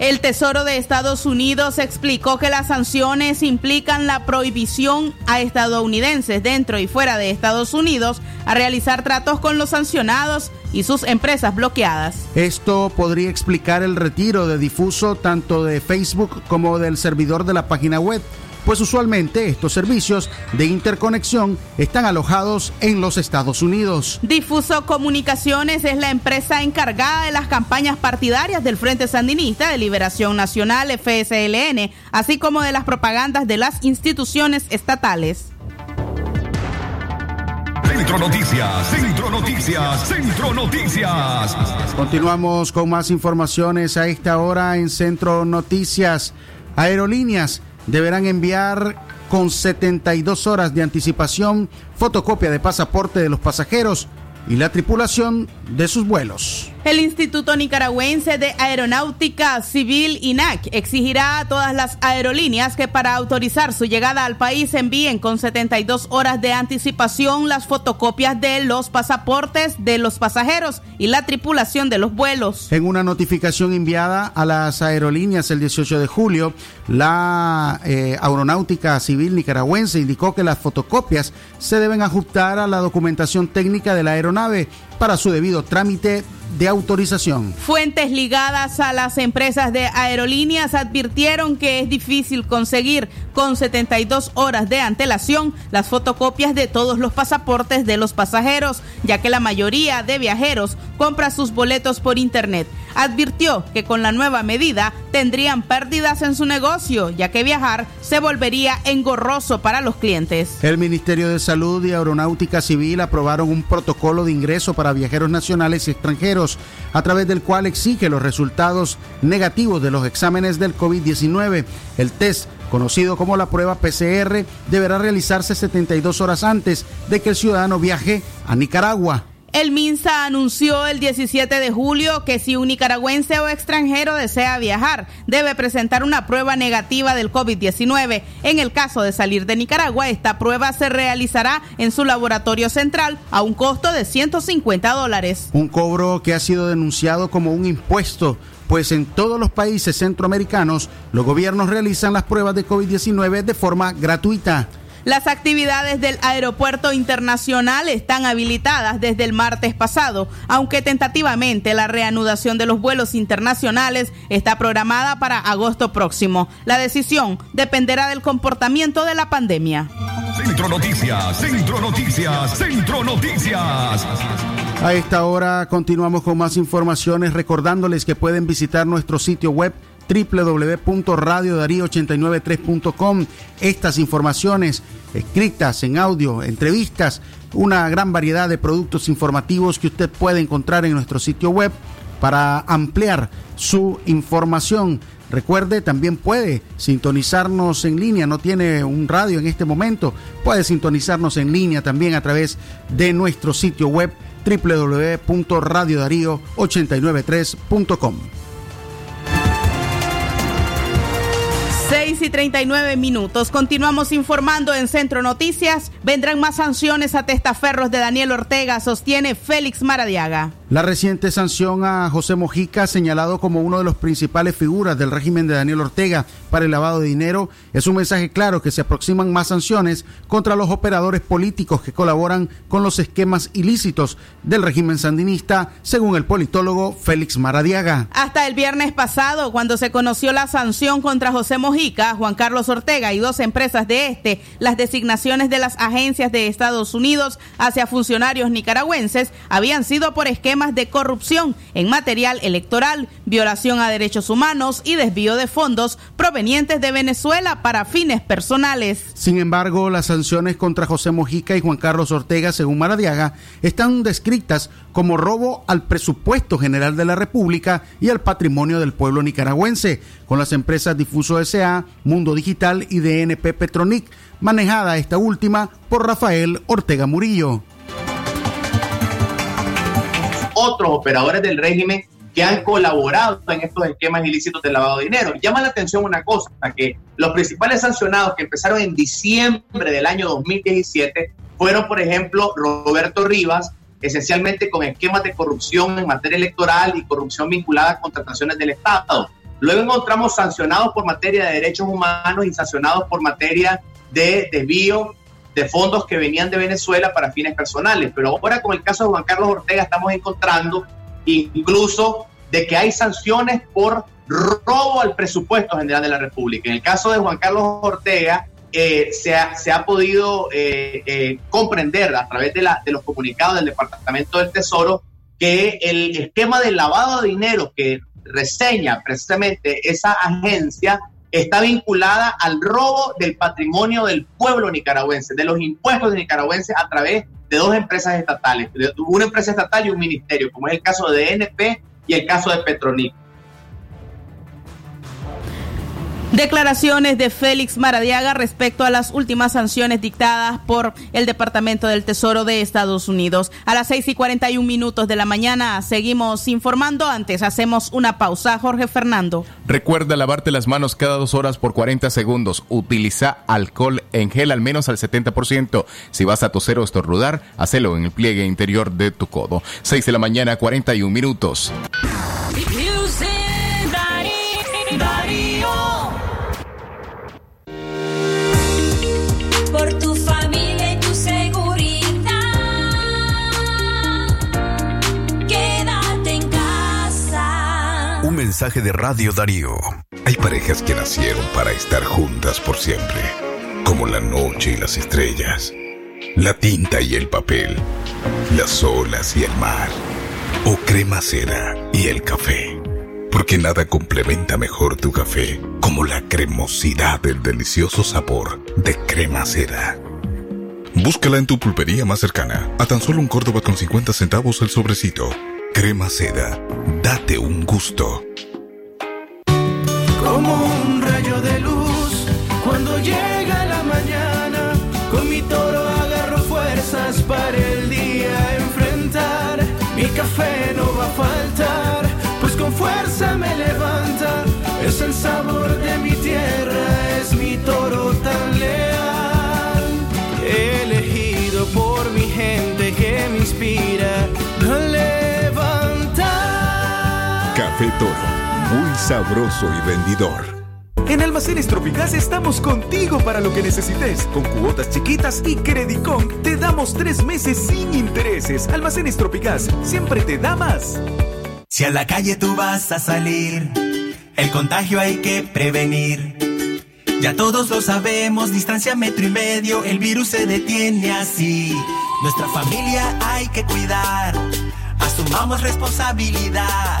El Tesoro de Estados Unidos explicó que las sanciones implican la prohibición a estadounidenses dentro y fuera de Estados Unidos a realizar tratos con los sancionados y sus empresas bloqueadas. Esto podría explicar el retiro de difuso tanto de Facebook como del servidor de la página web, pues usualmente estos servicios de interconexión están alojados en los Estados Unidos. Difuso Comunicaciones es la empresa encargada de las campañas partidarias del Frente Sandinista de Liberación Nacional, FSLN, así como de las propagandas de las instituciones estatales. Centro Noticias, Centro Noticias, Centro Noticias. Continuamos con más informaciones a esta hora en Centro Noticias. Aerolíneas deberán enviar con 72 horas de anticipación fotocopia de pasaporte de los pasajeros y la tripulación de sus vuelos. El Instituto Nicaragüense de Aeronáutica Civil INAC exigirá a todas las aerolíneas que para autorizar su llegada al país envíen con 72 horas de anticipación las fotocopias de los pasaportes de los pasajeros y la tripulación de los vuelos. En una notificación enviada a las aerolíneas el 18 de julio, la eh, Aeronáutica Civil Nicaragüense indicó que las fotocopias se deben ajustar a la documentación técnica de la aeronave para su debido trámite de autorización. Fuentes ligadas a las empresas de aerolíneas advirtieron que es difícil conseguir con 72 horas de antelación las fotocopias de todos los pasaportes de los pasajeros, ya que la mayoría de viajeros compra sus boletos por internet. Advirtió que con la nueva medida tendrían pérdidas en su negocio, ya que viajar se volvería engorroso para los clientes. El Ministerio de Salud y Aeronáutica Civil aprobaron un protocolo de ingreso para viajeros nacionales y extranjeros, a través del cual exige los resultados negativos de los exámenes del COVID-19. El test conocido como la prueba PCR, deberá realizarse 72 horas antes de que el ciudadano viaje a Nicaragua. El MINSA anunció el 17 de julio que si un nicaragüense o extranjero desea viajar, debe presentar una prueba negativa del COVID-19. En el caso de salir de Nicaragua, esta prueba se realizará en su laboratorio central a un costo de 150 dólares. Un cobro que ha sido denunciado como un impuesto, pues en todos los países centroamericanos los gobiernos realizan las pruebas de COVID-19 de forma gratuita. Las actividades del aeropuerto internacional están habilitadas desde el martes pasado, aunque tentativamente la reanudación de los vuelos internacionales está programada para agosto próximo. La decisión dependerá del comportamiento de la pandemia. Centro Noticias, Centro Noticias, Centro Noticias. A esta hora continuamos con más informaciones recordándoles que pueden visitar nuestro sitio web www.radiodarío893.com. Estas informaciones escritas en audio, entrevistas, una gran variedad de productos informativos que usted puede encontrar en nuestro sitio web para ampliar su información. Recuerde, también puede sintonizarnos en línea, no tiene un radio en este momento, puede sintonizarnos en línea también a través de nuestro sitio web www.radiodarío893.com. 6 y 39 minutos. Continuamos informando en Centro Noticias. Vendrán más sanciones a testaferros de Daniel Ortega, sostiene Félix Maradiaga. La reciente sanción a José Mojica, señalado como uno de los principales figuras del régimen de Daniel Ortega para el lavado de dinero, es un mensaje claro que se aproximan más sanciones contra los operadores políticos que colaboran con los esquemas ilícitos del régimen sandinista, según el politólogo Félix Maradiaga. Hasta el viernes pasado, cuando se conoció la sanción contra José Mojica, Juan Carlos Ortega y dos empresas de este, las designaciones de las agencias de Estados Unidos hacia funcionarios nicaragüenses habían sido por esquemas de corrupción en material electoral, violación a derechos humanos y desvío de fondos provenientes de Venezuela para fines personales. Sin embargo, las sanciones contra José Mojica y Juan Carlos Ortega, según Maradiaga, están descritas como robo al presupuesto general de la República y al patrimonio del pueblo nicaragüense, con las empresas Difuso S.A., Mundo Digital y DNP Petronic, manejada esta última por Rafael Ortega Murillo. otros operadores del régimen que han colaborado en estos esquemas ilícitos de lavado de dinero. Llama la atención una cosa, que los principales sancionados que empezaron en diciembre del año 2017 fueron, por ejemplo, Roberto Rivas, esencialmente con esquemas de corrupción en materia electoral y corrupción vinculada a contrataciones del Estado. Luego encontramos sancionados por materia de derechos humanos y sancionados por materia de desvío de fondos que venían de Venezuela para fines personales. Pero ahora con el caso de Juan Carlos Ortega estamos encontrando incluso de que hay sanciones por robo al presupuesto general de la República. En el caso de Juan Carlos Ortega, eh, se, ha, podido eh, eh, comprender a través de, la, de, los comunicados del Departamento del Tesoro que el esquema de lavado de dinero que reseña precisamente esa agencia está vinculada al robo del patrimonio del pueblo nicaragüense, de los impuestos nicaragüenses a través de dos empresas estatales, una empresa estatal y un ministerio, como es el caso de DNP y el caso de Petronic. Declaraciones de Félix Maradiaga respecto a las últimas sanciones dictadas por el Departamento del Tesoro de Estados Unidos. A las 6 y 41 minutos de la mañana seguimos informando. Antes hacemos una pausa. Jorge Fernando. Recuerda lavarte las manos cada dos horas por 40 segundos. Utiliza alcohol en gel al menos al 70%. Si vas a toser o estornudar, hacelo en el pliegue interior de tu codo. 6 de la mañana, 41 minutos. por mensaje de Radio Darío. Hay parejas que nacieron para estar juntas por siempre, como la noche y las estrellas, la tinta y el papel, las olas y el mar, o crema cera y el café. Porque nada complementa mejor tu café como la cremosidad del delicioso sabor de crema seda. Búscala en tu pulpería más cercana, a tan solo un Córdoba con 50 centavos el sobrecito. Crema seda, date un gusto. Café Toro, muy sabroso y vendidor. En Almacenes Tropicás estamos contigo para lo que necesites. Con cuotas chiquitas y Credicon te damos tres meses sin intereses. Almacenes Tropicás siempre te da más. Si a la calle tú vas a salir, el contagio hay que prevenir. Ya todos lo sabemos, distancia metro y medio, el virus se detiene así. Nuestra familia hay que cuidar, asumamos responsabilidad.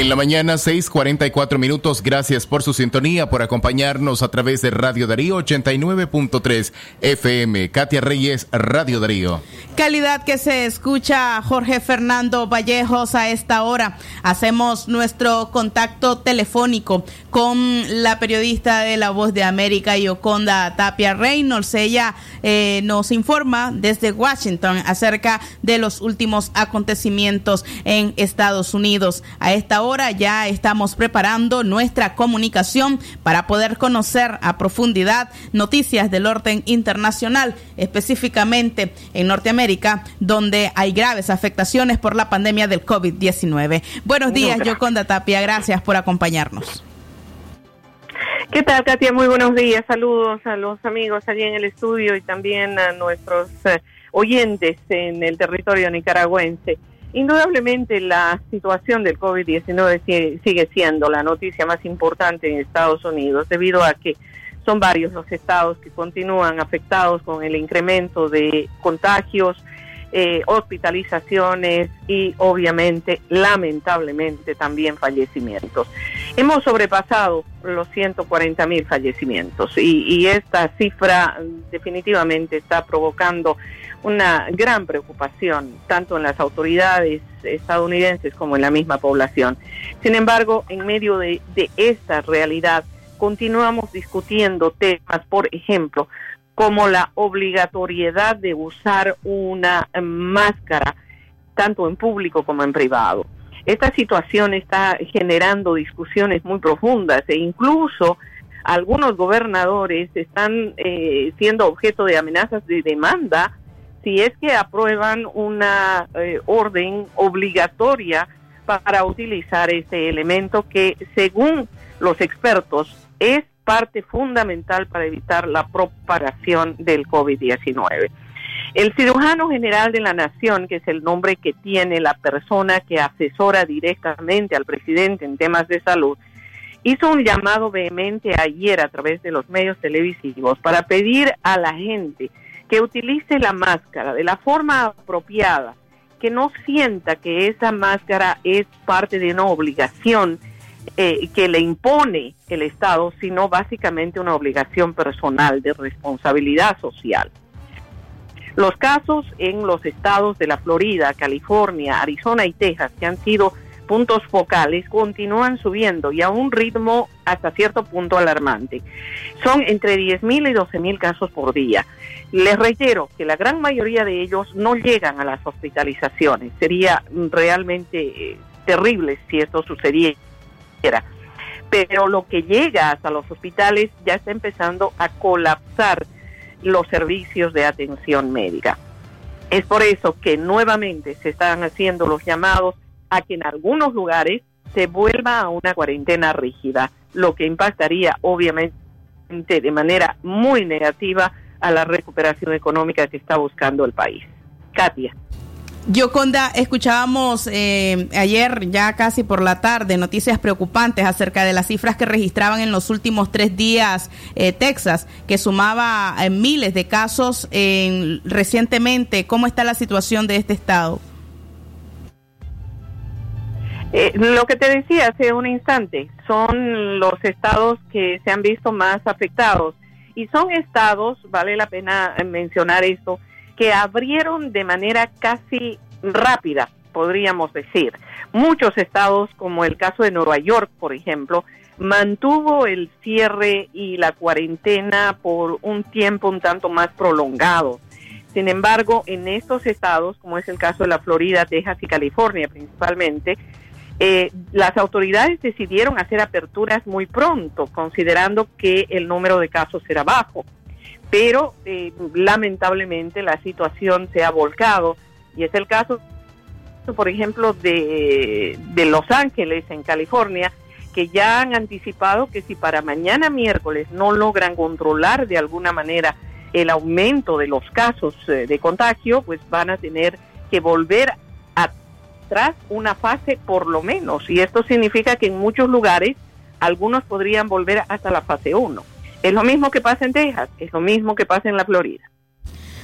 En la mañana, 6:44 minutos. Gracias por su sintonía, por acompañarnos a través de Radio Darío 89.3 FM. Katia Reyes, Radio Darío. Calidad que se escucha Jorge Fernando Vallejos a esta hora. Hacemos nuestro contacto telefónico con la periodista de La Voz de América, Yoconda Tapia Reynolds. Ella eh, nos informa desde Washington acerca de los últimos acontecimientos en Estados Unidos. A esta hora ya estamos preparando nuestra comunicación para poder conocer a profundidad noticias del orden internacional, específicamente en Norteamérica, donde hay graves afectaciones por la pandemia del COVID-19. Buenos días. Yoconda Tapia. Gracias por acompañarnos. ¿Qué tal, Katia? Muy buenos días. Saludos a los amigos allí en el estudio y también a nuestros eh, oyentes en el territorio nicaragüense. Indudablemente la situación del COVID-19 sigue, siendo la noticia más importante en Estados Unidos debido a que son varios los estados que continúan afectados con el incremento de contagios, eh, hospitalizaciones y obviamente, lamentablemente, también fallecimientos. Hemos sobrepasado los 140 mil fallecimientos y, y esta cifra mm, definitivamente está provocando una gran preocupación tanto en las autoridades estadounidenses como en la misma población. Sin embargo, en medio de, de esta realidad, continuamos discutiendo temas, por ejemplo, como la obligatoriedad de usar una máscara tanto en público como en privado. Esta situación está generando discusiones muy profundas e incluso algunos gobernadores están eh, siendo objeto de amenazas de demanda si es que aprueban una eh, orden obligatoria para utilizar este elemento que según los expertos es parte fundamental para evitar la propagación del COVID-19. El cirujano general de la nación, que es el nombre que tiene la persona que asesora directamente al presidente en temas de salud, hizo un llamado vehemente ayer a través de los medios televisivos para pedir a la gente que utilice la máscara de la forma apropiada, que no sienta que esa máscara es parte de una obligación eh, que le impone el Estado, sino básicamente una obligación personal de responsabilidad social. Los casos en los estados de la Florida, California, Arizona y Texas, que han sido puntos focales, continúan subiendo y a un ritmo hasta cierto punto alarmante. Son entre 10.000 y 12.000 casos por día. Les reitero que la gran mayoría de ellos no llegan a las hospitalizaciones. Sería realmente eh, terrible si esto sucediera. Pero lo que llega hasta los hospitales ya está empezando a colapsar los servicios de atención médica. Es por eso que nuevamente se están haciendo los llamados a que en algunos lugares se vuelva a una cuarentena rígida, lo que impactaría obviamente de manera muy negativa a la recuperación económica que está buscando el país. Katia. Yoconda, escuchábamos eh, ayer, ya casi por la tarde, noticias preocupantes acerca de las cifras que registraban en los últimos tres días eh, Texas, que sumaba eh, miles de casos en- recientemente. ¿Cómo está la situación de este estado? Lo que te decía hace un instante, son los estados que se han visto más afectados y son estados, vale la pena eh, mencionar esto, que abrieron de manera casi rápida, podríamos decir. Muchos estados, como el caso de Nueva York, por ejemplo, mantuvo el cierre y la cuarentena por un tiempo un tanto más prolongado. Sin embargo, en estos estados, como es el caso de la Florida, Texas y California principalmente, eh, las autoridades decidieron hacer aperturas muy pronto, considerando que el número de casos era bajo. pero eh, lamentablemente la situación se ha volcado y es el caso, por ejemplo, de, de Los Ángeles, en California, que ya han anticipado que si para mañana miércoles no logran controlar de alguna manera el aumento de los casos eh, de contagio, pues van a tener que volver atrás una fase por lo menos. Y esto significa que en muchos lugares algunos podrían volver hasta la fase 1. Es lo mismo que pasa en Texas, es lo mismo que pasa en la Florida.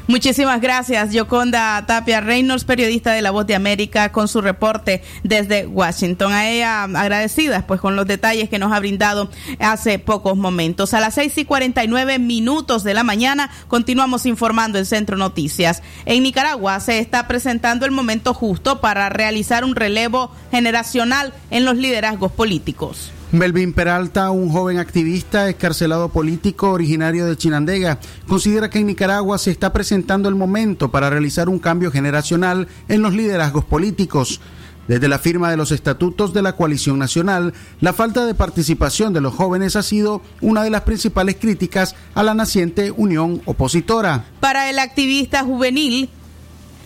Muchísimas gracias, Yoconda Tapia Reynolds, periodista de La Voz de América, con su reporte desde Washington. A ella agradecidas pues con los detalles que nos ha brindado hace pocos momentos. A las seis y 49 minutos de la mañana continuamos informando en Centro Noticias. En Nicaragua se está presentando el momento justo para realizar un relevo generacional en los liderazgos políticos. Melvin Peralta, un joven activista, escarcelado político originario de Chinandega, considera que en Nicaragua se está presentando el momento para realizar un cambio generacional en los liderazgos políticos. Desde la firma de los estatutos de la coalición nacional, la falta de participación de los jóvenes ha sido una de las principales críticas a la naciente unión opositora. Para el activista juvenil,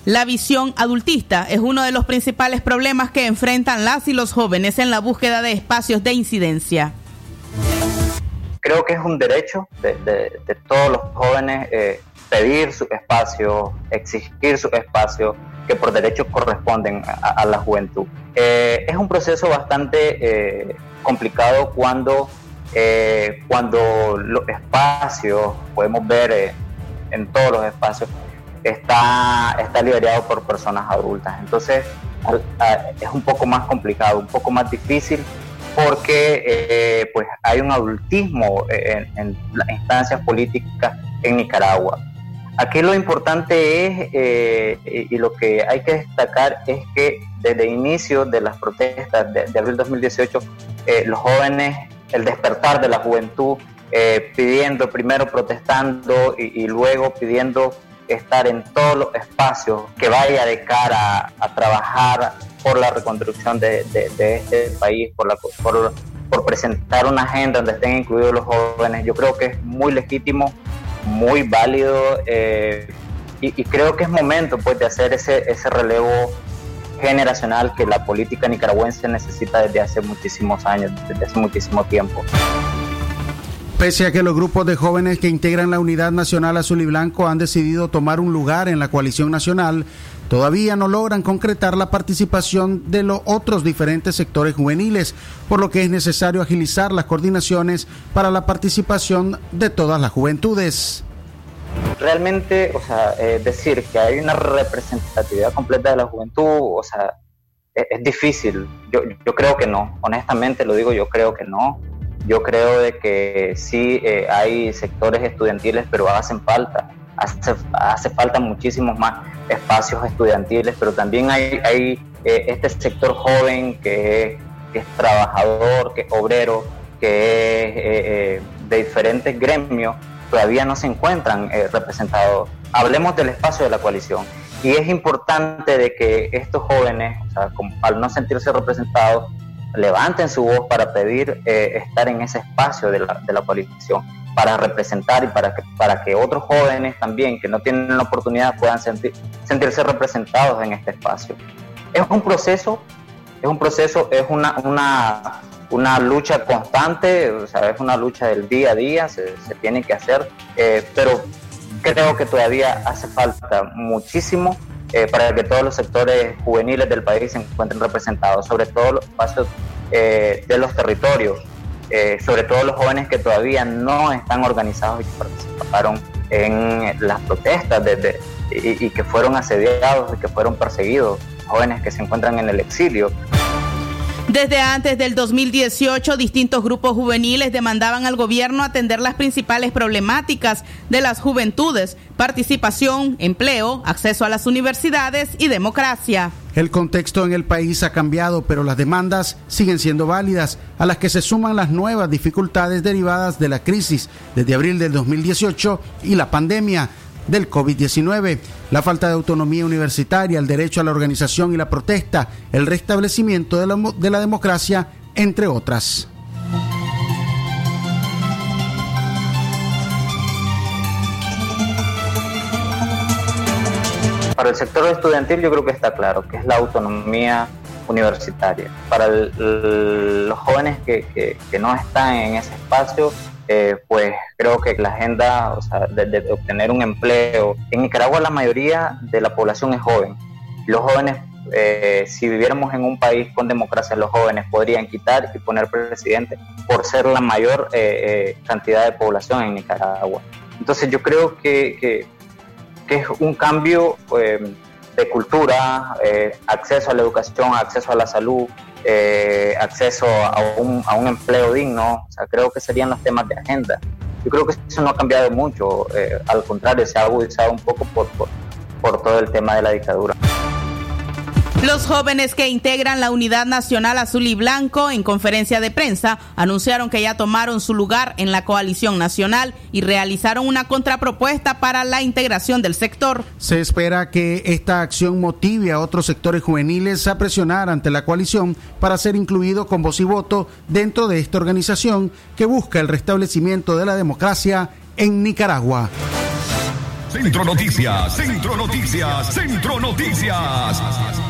la visión adultista es uno de los principales problemas que enfrentan las y los jóvenes en la búsqueda de espacios de incidencia. Creo que es un derecho de, todos los jóvenes eh, pedir su espacio, exigir su espacio que por derecho corresponden a, la juventud. Eh, es un proceso bastante eh, complicado cuando, cuando los espacios, podemos ver en todos los espacios, está, está liderado por personas adultas. Entonces es un poco más complicado, un poco más difícil porque eh, pues hay un adultismo en, las instancias políticas en Nicaragua. Aquí lo importante es, eh, y lo que hay que destacar es que desde el inicio de las protestas de, de abril 2018, eh, los jóvenes, el despertar de la juventud, eh, pidiendo, primero protestando y luego pidiendo estar en todos los espacios que vaya de cara a, trabajar por la reconstrucción de, este país, por, la, por, por presentar una agenda donde estén incluidos los jóvenes. Yo creo que es muy legítimo, muy válido eh, y, y creo que es momento pues, de hacer ese, ese relevo generacional que la política nicaragüense necesita desde hace muchísimos años, desde hace muchísimo tiempo. Pese a que los grupos de jóvenes que integran la Unidad Nacional Azul y Blanco han decidido tomar un lugar en la coalición nacional, todavía no logran concretar la participación de los otros diferentes sectores juveniles, por lo que es necesario agilizar las coordinaciones para la participación de todas las juventudes. realmente, o sea, eh, decir que hay una representatividad completa de la juventud, o sea, es, es difícil. Yo, yo creo que no, honestamente lo digo, yo creo que no. Yo creo de que sí eh, hay sectores estudiantiles, pero hacen falta. Hace, falta muchísimos más espacios estudiantiles, pero también hay, hay eh, este sector joven que es, que es trabajador, que es obrero, que es eh, eh, de diferentes gremios, todavía no se encuentran eh, representados. Hablemos del espacio de la coalición. Y es importante de que estos jóvenes, o sea, al no sentirse representados, levanten su voz para pedir eh, estar en ese espacio de la, de la coalición, para representar y para que, para que otros jóvenes también que no tienen la oportunidad puedan sentir, sentirse representados en este espacio. Es un proceso, es un proceso, es una, una, una lucha constante, o es una lucha del día a día, se, se tiene que hacer, eh, pero creo que todavía hace falta muchísimo eh, para que todos los sectores juveniles del país se encuentren representados, sobre todo los espacios eh, de los territorios, eh, sobre todo los jóvenes que todavía no están organizados y que participaron en las protestas de- de- y, y que fueron asediados y que fueron perseguidos, jóvenes que se encuentran en el exilio. Desde antes del 2018, distintos grupos juveniles demandaban al gobierno atender las principales problemáticas de las juventudes, participación, empleo, acceso a las universidades y democracia. El contexto en el país ha cambiado, pero las demandas siguen siendo válidas, a las que se suman las nuevas dificultades derivadas de la crisis desde abril del 2018 y la pandemia del COVID-19, la falta de autonomía universitaria, el derecho a la organización y la protesta, el restablecimiento de la, de la democracia, entre otras. Para el sector estudiantil yo creo que está claro, que es la autonomía universitaria. Para los jóvenes que, que no están en ese espacio, eh, pues creo que la agenda o sea, de, obtener un empleo, en Nicaragua la mayoría de la población es joven. Los jóvenes, eh, si viviéramos en un país con democracia, los jóvenes podrían quitar y poner presidente por ser la mayor eh, cantidad de población en Nicaragua. Entonces yo creo que, que, es un cambio de cultura, acceso a la educación, acceso a la salud, eh, acceso a un, a un empleo digno, o sea, creo que serían los temas de agenda. Yo creo que eso no ha cambiado mucho, eh, al contrario, se ha agudizado un poco por, todo el tema de la dictadura. Los jóvenes que integran la Unidad Nacional Azul y Blanco en conferencia de prensa anunciaron que ya tomaron su lugar en la coalición nacional y realizaron una contrapropuesta para la integración del sector. Se espera que esta acción motive a otros sectores juveniles a presionar ante la coalición para ser incluido con voz y voto dentro de esta organización que busca el restablecimiento de la democracia en Nicaragua. Centro Noticias, Centro Noticias, Centro Noticias.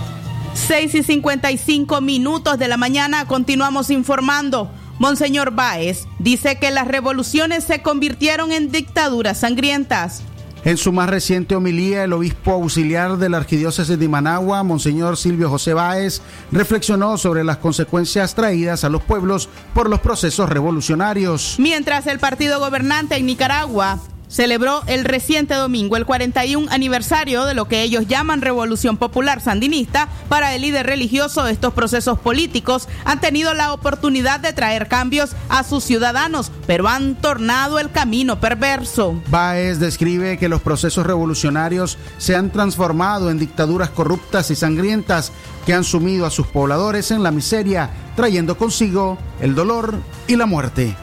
6 y 55 minutos de la mañana continuamos informando. Monseñor Báez dice que las revoluciones se convirtieron en dictaduras sangrientas. En su más reciente homilía, el obispo auxiliar de la arquidiócesis de Managua, Monseñor Silvio José Báez, reflexionó sobre las consecuencias traídas a los pueblos por los procesos revolucionarios. Mientras el partido gobernante en Nicaragua celebró el reciente domingo el 41 aniversario de lo que ellos llaman Revolución Popular Sandinista, para el líder religioso estos procesos políticos han tenido la oportunidad de traer cambios a sus ciudadanos, pero han tornado el camino perverso. Báez describe que los procesos revolucionarios se han transformado en dictaduras corruptas y sangrientas que han sumido a sus pobladores en la miseria, trayendo consigo el dolor y la muerte.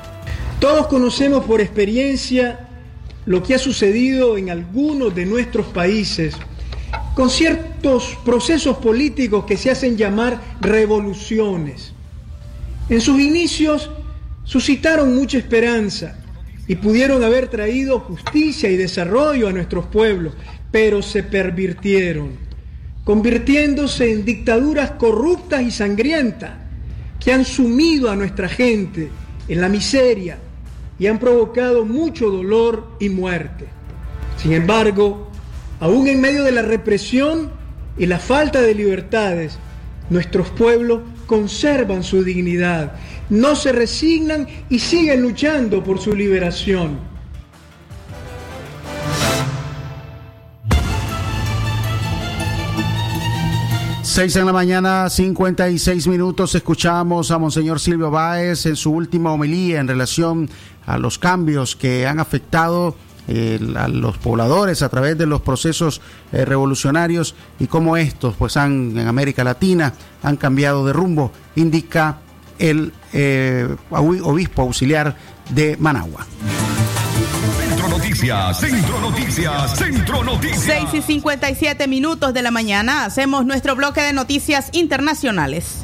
Todos conocemos por experiencia lo que ha sucedido en algunos de nuestros países con ciertos procesos políticos que se hacen llamar revoluciones. En sus inicios suscitaron mucha esperanza y pudieron haber traído justicia y desarrollo a nuestros pueblos, pero se pervirtieron, convirtiéndose en dictaduras corruptas y sangrientas que han sumido a nuestra gente en la miseria y han provocado mucho dolor y muerte. Sin embargo, aún en medio de la represión y la falta de libertades, nuestros pueblos conservan su dignidad, no se resignan y siguen luchando por su liberación. Seis en la mañana, 56 minutos, escuchamos a Monseñor Silvio Báez en su última homilía en relación a los cambios que han afectado eh, a los pobladores a través de los procesos eh, revolucionarios y cómo estos pues han en América Latina han cambiado de rumbo, indica el eh, obispo auxiliar de Managua. Centro Noticias, Centro Noticias, Centro Noticias. 6 y 57 minutos de la mañana hacemos nuestro bloque de noticias internacionales.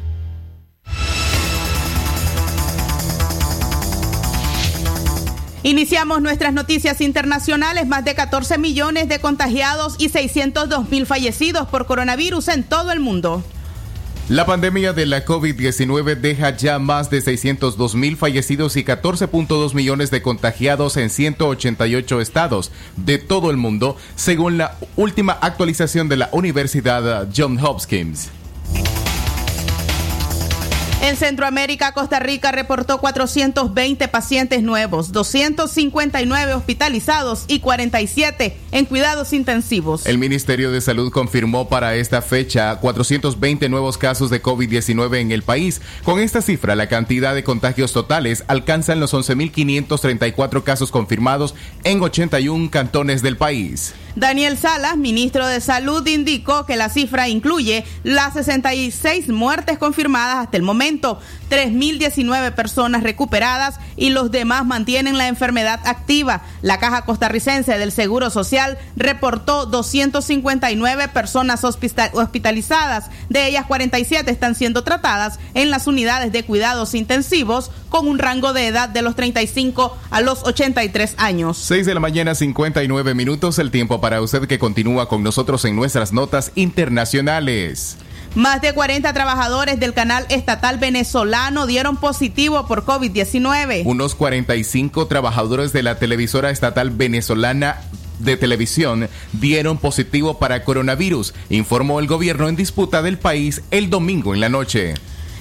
Iniciamos nuestras noticias internacionales. Más de 14 millones de contagiados y 602 mil fallecidos por coronavirus en todo el mundo. La pandemia de la COVID-19 deja ya más de 602 mil fallecidos y 14.2 millones de contagiados en 188 estados de todo el mundo, según la última actualización de la Universidad Johns Hopkins. En Centroamérica, Costa Rica reportó 420 pacientes nuevos, 259 hospitalizados y 47 en cuidados intensivos. El Ministerio de Salud confirmó para esta fecha 420 nuevos casos de COVID-19 en el país. Con esta cifra, la cantidad de contagios totales alcanzan los 11.534 casos confirmados en 81 cantones del país. Daniel Salas, ministro de Salud, indicó que la cifra incluye las 66 muertes confirmadas hasta el momento, 3.019 personas recuperadas y los demás mantienen la enfermedad activa. La Caja Costarricense del Seguro Social reportó 259 personas hospitalizadas, de ellas 47 están siendo tratadas en las unidades de cuidados intensivos con un rango de edad de los 35 a los 83 años. 6 de la mañana, 59 minutos, el tiempo para usted que continúa con nosotros en nuestras notas internacionales. Más de 40 trabajadores del canal estatal venezolano dieron positivo por COVID-19. Unos 45 trabajadores de la televisora estatal venezolana de televisión dieron positivo para coronavirus, informó el gobierno en disputa del país el domingo en la noche.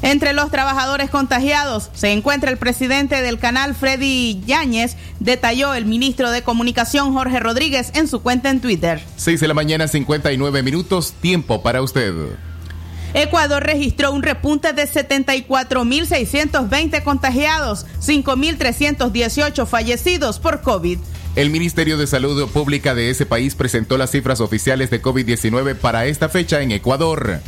Entre los trabajadores contagiados se encuentra el presidente del canal Freddy Yáñez, detalló el ministro de Comunicación Jorge Rodríguez en su cuenta en Twitter. 6 de la mañana, 59 minutos, tiempo para usted. Ecuador registró un repunte de 74.620 contagiados, 5.318 fallecidos por COVID. El Ministerio de Salud Pública de ese país presentó las cifras oficiales de COVID-19 para esta fecha en Ecuador.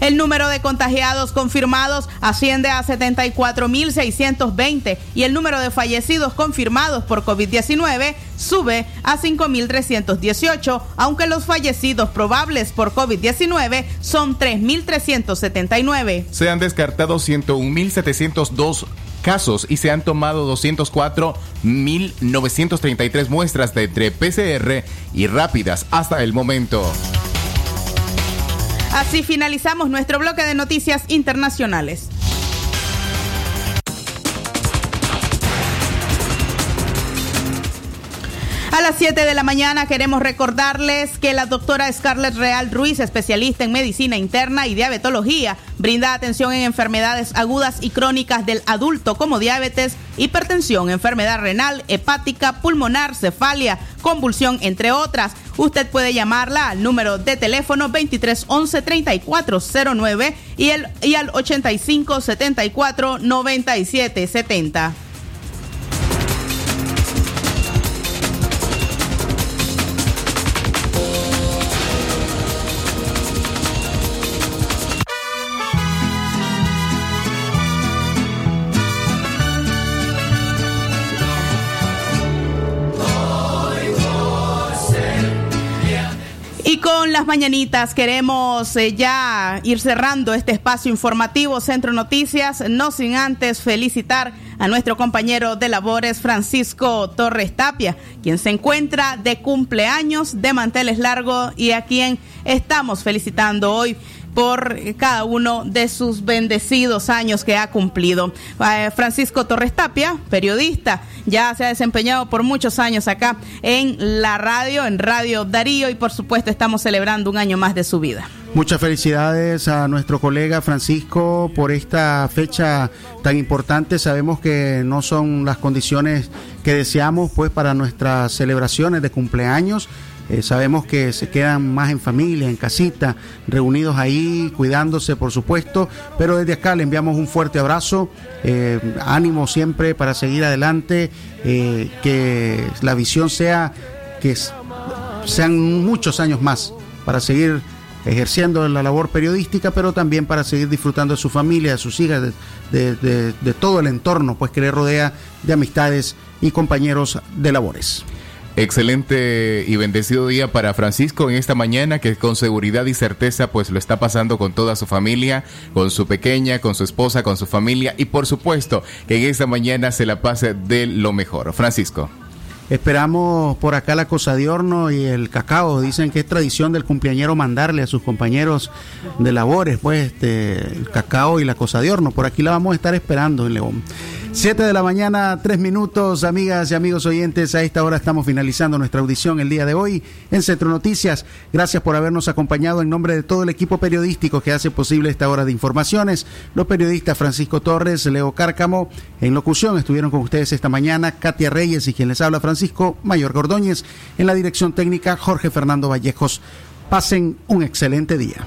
El número de contagiados confirmados asciende a 74.620 y el número de fallecidos confirmados por COVID-19 sube a 5.318, aunque los fallecidos probables por COVID-19 son 3.379. Se han descartado 101.702 casos y se han tomado 204.933 muestras de entre PCR y rápidas hasta el momento. Así finalizamos nuestro bloque de noticias internacionales. A las 7 de la mañana queremos recordarles que la doctora Scarlett Real Ruiz, especialista en medicina interna y diabetología, brinda atención en enfermedades agudas y crónicas del adulto como diabetes, hipertensión, enfermedad renal, hepática, pulmonar, cefalia, convulsión, entre otras. Usted puede llamarla al número de teléfono 2311-3409 y, y al 8574-9770. Las mañanitas. Queremos eh, ya ir cerrando este espacio informativo Centro Noticias, no sin antes felicitar a nuestro compañero de labores Francisco Torres Tapia, quien se encuentra de cumpleaños de manteles largos y a quien estamos felicitando hoy por cada uno de sus bendecidos años que ha cumplido. Eh, Francisco Torres Tapia, periodista, ya se ha desempeñado por muchos años acá en la radio, en Radio Darío y por supuesto estamos celebrando un año más de su vida. Muchas felicidades a nuestro colega Francisco por esta fecha tan importante. Sabemos que no son las condiciones que deseamos pues para nuestras celebraciones de cumpleaños. Eh, sabemos que se quedan más en familia, en casita, reunidos ahí, cuidándose, por supuesto. Pero desde acá le enviamos un fuerte abrazo, eh, ánimo siempre para seguir adelante, eh, que la visión sea que sean muchos años más para seguir ejerciendo la labor periodística, pero también para seguir disfrutando de su familia, de sus hijas, de- de todo el entorno, pues que le rodea de amistades y compañeros de labores. Excelente y bendecido día para Francisco en esta mañana que con seguridad y certeza pues lo está pasando con toda su familia, con su pequeña, con su esposa, con su familia y por supuesto que en esta mañana se la pase de lo mejor. Francisco. Esperamos por acá la cosa de horno y el cacao. Dicen que es tradición del cumpleañero mandarle a sus compañeros de labores, pues, este, el cacao y la cosa de horno. Por aquí la vamos a estar esperando en León. 7 de la mañana, 3 minutos, amigas y amigos oyentes. A esta hora estamos finalizando nuestra audición el día de hoy en Centro Noticias. Gracias por habernos acompañado en nombre de todo el equipo periodístico que hace posible esta hora de informaciones. Los periodistas Francisco Torres, Leo Cárcamo, en locución estuvieron con ustedes esta mañana Katia Reyes y quien les habla Francisco Mayor Gordóñez. En la dirección técnica Jorge Fernando Vallejos. Pasen un excelente día.